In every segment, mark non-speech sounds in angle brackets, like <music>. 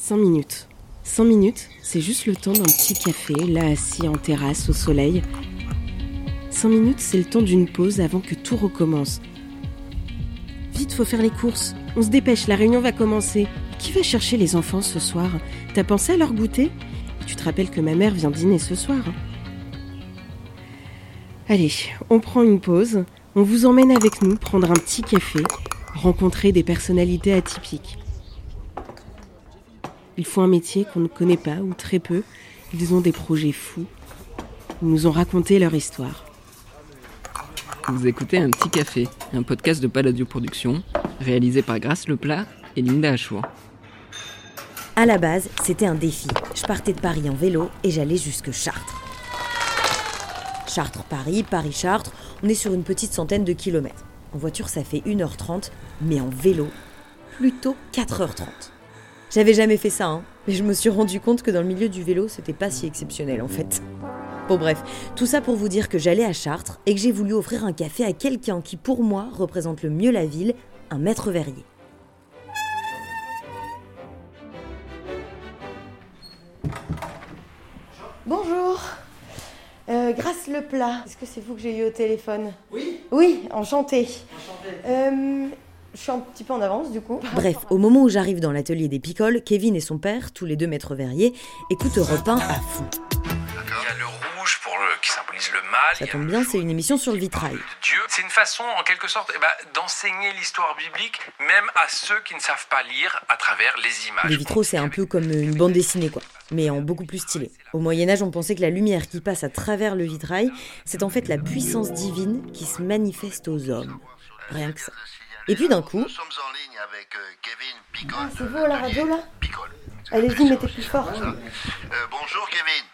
5 minutes. 5 minutes, c'est juste le temps d'un petit café, là assis en terrasse au soleil. 5 minutes, c'est le temps d'une pause avant que tout recommence. Vite, faut faire les courses. On se dépêche, la réunion va commencer. Qui va chercher les enfants ce soir? T'as pensé à leur goûter? Tu te rappelles que ma mère vient dîner ce soir. Allez, on prend une pause. On vous emmène avec nous prendre un petit café, rencontrer des personnalités atypiques. Ils font un métier qu'on ne connaît pas ou très peu. Ils ont des projets fous. Ils nous ont raconté leur histoire. Vous écoutez Un Petit Café, un podcast de Palladio Productions, réalisé par Grâce Leplat et Linda Achour. À la base, c'était un défi. Je partais de Paris en vélo et j'allais jusque Chartres. Chartres-Paris, Paris-Chartres, on est sur une petite centaine de kilomètres. En voiture, ça fait 1h30, mais en vélo, plutôt 4h30. J'avais jamais fait ça, hein, mais je me suis rendu compte que dans le milieu du vélo, c'était pas si exceptionnel en fait. Bon bref, tout ça pour vous dire que j'allais à Chartres et que j'ai voulu offrir un café à quelqu'un qui pour moi représente le mieux la ville, un maître verrier. Bonjour euh, Grâce le plat, est-ce que c'est vous que j'ai eu au téléphone? Oui Oui, enchanté. Enchanté. Euh, je suis un petit peu en avance du coup. Bref, au moment où j'arrive dans l'atelier des picoles, Kevin et son père, tous les deux maîtres verriers, écoutent 1 à fond. Il y a le rouge pour le, qui symbolise le mal. Ça tombe bien, c'est une émission sur le vitrail. C'est une façon, en quelque sorte, eh ben, d'enseigner l'histoire biblique, même à ceux qui ne savent pas lire à travers les images. Les vitraux, c'est un peu comme une bande dessinée, quoi, mais en beaucoup plus stylé. Au Moyen-Âge, on pensait que la lumière qui passe à travers le vitrail, c'est en fait la puissance divine qui se manifeste aux hommes. Rien que ça. Et puis d'un coup, Nous sommes en ligne avec euh, Kevin Picole. Ah, c'est de vous à la l'atelier radio, là Picole. allez-y, mettez plus fort. Euh, bonjour Kevin.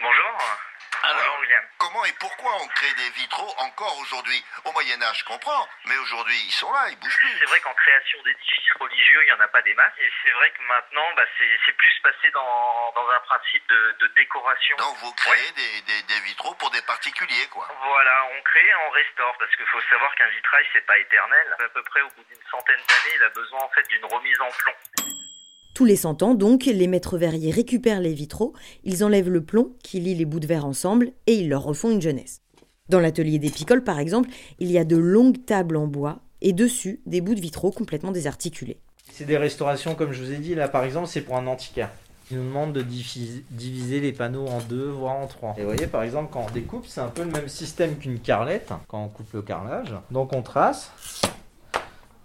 Bonjour. Alors, Bonjour, William. Comment et pourquoi on crée des vitraux encore aujourd'hui Au Moyen Âge, je comprends, mais aujourd'hui ils sont là, ils bougent plus. C'est vrai qu'en création d'édifices religieux, il n'y en a pas des masses. Et c'est vrai que maintenant, bah, c'est plus passé dans, dans un principe de, de décoration. Donc vous créez des, des- des vitraux pour des particuliers, quoi. Voilà, on crée, on restaure, parce qu'il faut savoir qu'un vitrail, c'est pas éternel. À peu près au bout d'une centaine d'années, il a besoin en fait d'une remise en plomb. Tous les 100 ans, donc, les maîtres verriers récupèrent les vitraux, ils enlèvent le plomb qui lie les bouts de verre ensemble et ils leur refont une jeunesse. Dans l'atelier des picoles, par exemple, il y a de longues tables en bois et dessus des bouts de vitraux complètement désarticulés. C'est des restaurations, comme je vous ai dit, là par exemple, c'est pour un antiquaire. Ils nous demandent de diviser les panneaux en deux, voire en trois. Et vous voyez, par exemple, quand on découpe, c'est un peu le même système qu'une carrelette, quand on coupe le carrelage. Donc on trace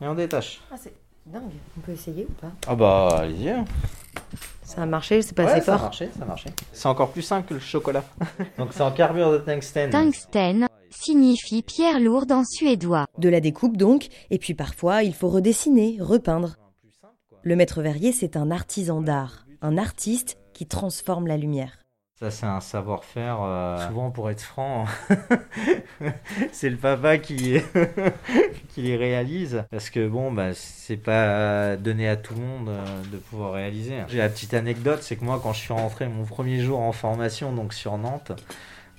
et on détache. Ah, dingue. On peut essayer ou pas Ah bah, allez-y. hein. Ça a marché, c'est pas Ouais, assez ça a fort. marché, ça a marché. C'est encore plus simple que le chocolat. <laughs> Donc c'est en carbure de tungstène. Tungstène signifie pierre lourde en suédois. De la découpe donc, et puis parfois il faut redessiner, repeindre. Le maître verrier, c'est un artisan d'art, un artiste qui transforme la lumière. Ça, c'est un savoir-faire. euh, Souvent, pour être franc, <laughs> c'est le papa qui, <laughs> qui les réalise. Parce que bon, bah, c'est pas donné à tout le monde euh, de pouvoir réaliser. J'ai la petite anecdote, c'est que moi, quand je suis rentré mon premier jour en formation, donc sur Nantes,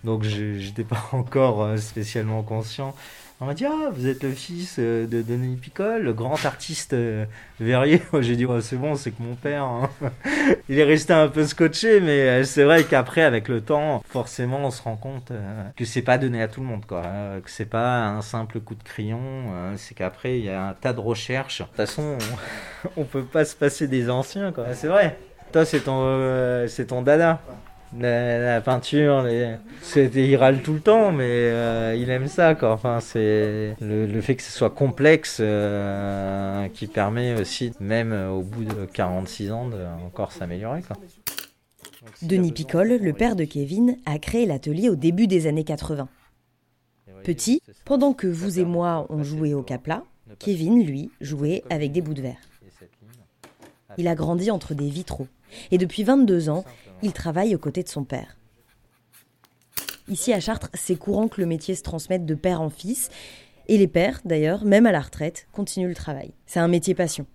donc j'étais pas <laughs> encore euh, spécialement conscient. On m'a dit ah vous êtes le fils euh, de Denis Picole, le grand artiste euh, verrier. <laughs> J'ai dit c'est bon c'est que mon père. hein. <laughs> Il est resté un peu scotché, mais euh, c'est vrai qu'après, avec le temps, forcément, on se rend compte que c'est pas donné à tout le monde, quoi. euh, Que c'est pas un simple coup de crayon. euh, C'est qu'après, il y a un tas de recherches. De toute façon, on, <laughs> peut pas se passer des anciens, quoi. C'est vrai. Toi, c'est ton, c'est ton dada. La, la peinture, les... c'est- il râle tout le temps, mais euh, il aime ça, quoi. Enfin, c'est le, le fait que ce soit complexe euh, qui permet aussi, même au bout de 46 ans, de encore s'améliorer, quoi. Denis Picole, le père de Kevin, a créé l'atelier au début des années 80. Petit, pendant que vous et moi on jouait au capla, Kevin, lui, jouait avec des bouts de verre. Il a grandi entre des vitraux. Et depuis 22 ans, il travaille aux côtés de son père. Ici à Chartres, c'est courant que le métier se transmette de père en fils. Et les pères, d'ailleurs, même à la retraite, continuent le travail. C'est un métier passion.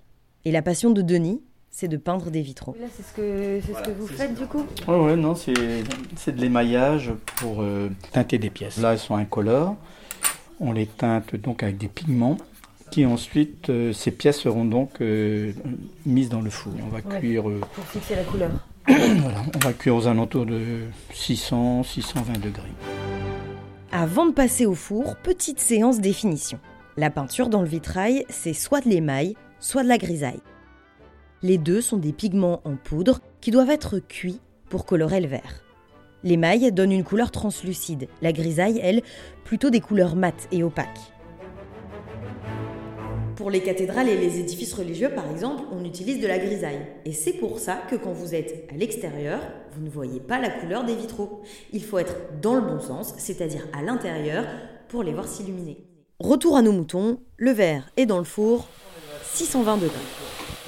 Et la passion de Denis, c'est de peindre des vitraux. Là, c'est ce que, c'est ce que vous faites du coup? Ouais, non, c'est c'est de l'émaillage pour euh, teinter des pièces. Là, elles sont incolores. On les teinte donc avec des pigments Qui ensuite, euh, ces pièces seront donc euh, mises dans le four. On va cuire. euh, Pour fixer la couleur. <coughs> voilà, on va cuire aux alentours de 600, 620 degrés. Avant de passer au four, petite séance définition. La peinture dans le vitrail, c'est soit de l'émail, soit de la grisaille. Les deux sont des pigments en poudre qui doivent être cuits pour colorer le vert. L'émail donne une couleur translucide, la grisaille, elle, plutôt des couleurs mates et opaques. Pour les cathédrales et les édifices religieux, par exemple, on utilise de la grisaille. Et c'est pour ça que quand vous êtes à l'extérieur, vous ne voyez pas la couleur des vitraux. Il faut être dans le bon sens, c'est-à-dire à l'intérieur, pour les voir s'illuminer. Retour à nos moutons, le verre est dans le four, 620 degrés.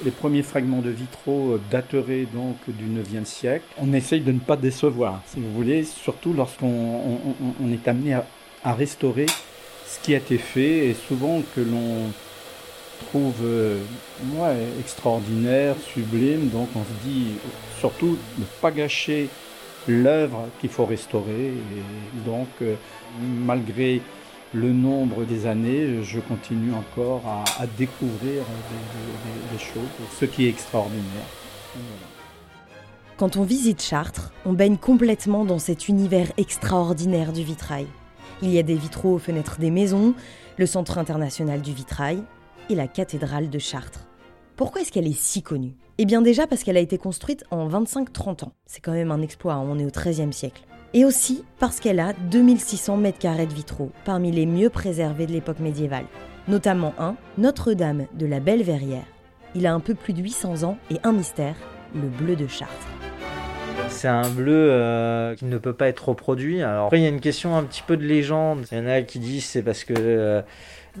Les premiers fragments de vitraux euh, dateraient donc du 9e siècle. On essaye de ne pas décevoir, si vous voulez, surtout lorsqu'on on- on- on est amené à, à restaurer ce qui a été fait et souvent que l'on trouve euh, extraordinaire, sublime. Donc on se dit surtout ne pas gâcher l'œuvre qu'il faut restaurer. Et donc euh, malgré le nombre des années, je continue encore à, découvrir des, choses, ce qui est extraordinaire. Quand on visite Chartres, on baigne complètement dans cet univers extraordinaire du vitrail. Il y a des vitraux aux fenêtres des maisons, le Centre international du vitrail et la cathédrale de Chartres. Pourquoi est-ce qu'elle est si connue? Eh bien déjà parce qu'elle a été construite en 25-30 ans. C'est quand même un exploit, hein, on est au XIIIe siècle. Et aussi parce qu'elle a 2600 mètres carrés de vitraux, parmi les mieux préservés de l'époque médiévale. Notamment un, Notre-Dame de la Belle Verrière. Il a un peu plus de 800 ans et un mystère, le bleu de Chartres. C'est un bleu euh, qui ne peut pas être reproduit. Alors après, il y a une question un petit peu de légende. Il y en a qui disent c'est parce que euh,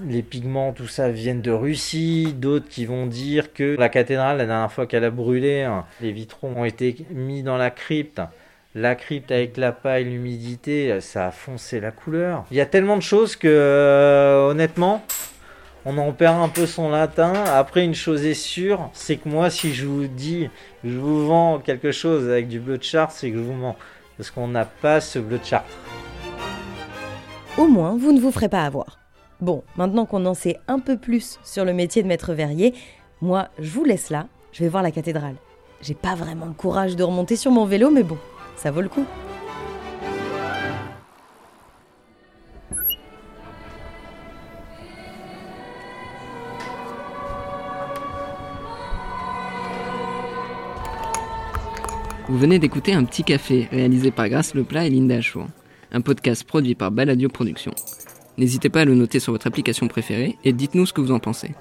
les pigments, tout ça, viennent de Russie. D'autres qui vont dire que la cathédrale, la dernière fois qu'elle a brûlé, hein, les vitraux ont été mis dans la crypte. La crypte avec la paille, l'humidité, ça a foncé la couleur. Il y a tellement de choses que, euh, honnêtement, on en perd un peu son latin. Après, une chose est sûre, c'est que moi, si je vous dis, je vous vends quelque chose avec du bleu de Chartres, c'est que je vous mens. Parce qu'on n'a pas ce bleu de Chartres. Au moins, vous ne vous ferez pas avoir. Bon, maintenant qu'on en sait un peu plus sur le métier de maître verrier, moi, je vous laisse là, je vais voir la cathédrale. J'ai pas vraiment le courage de remonter sur mon vélo, mais bon, ça vaut le coup. Vous venez d'écouter Un Petit Café, réalisé par Grâce Leplat et Linda Achour. Un podcast produit par Baladio Productions. N'hésitez pas à le noter sur votre application préférée et dites-nous ce que vous en pensez.